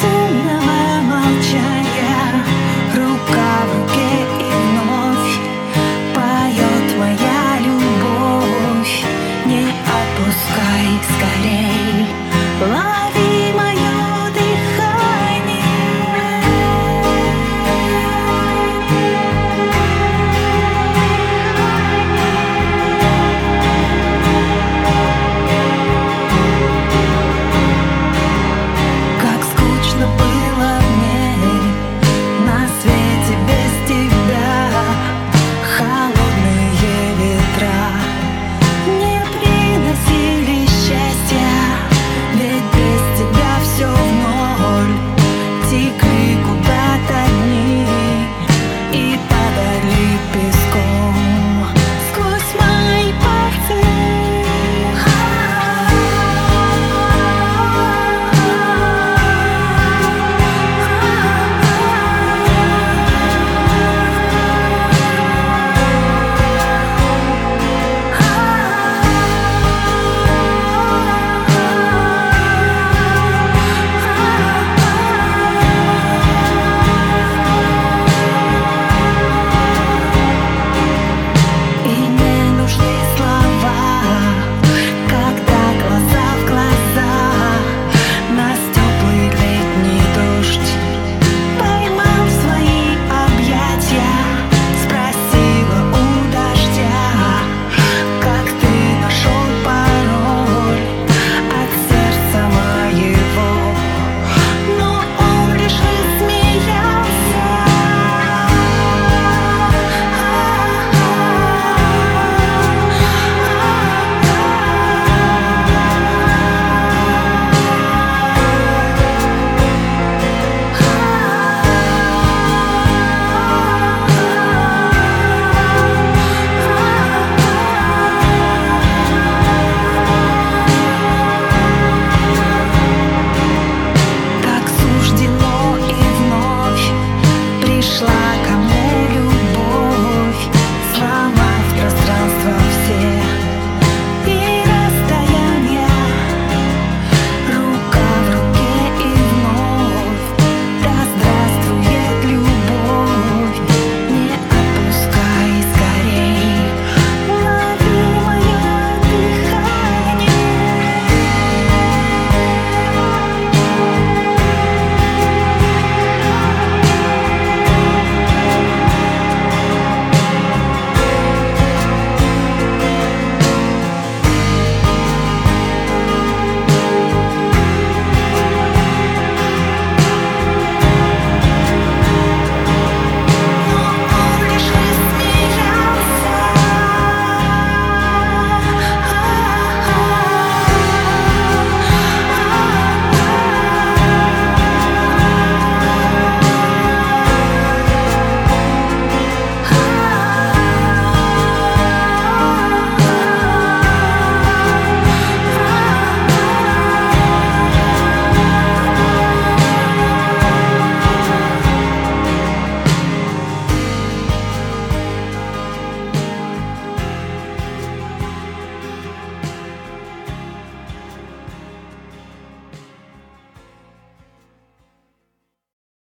soon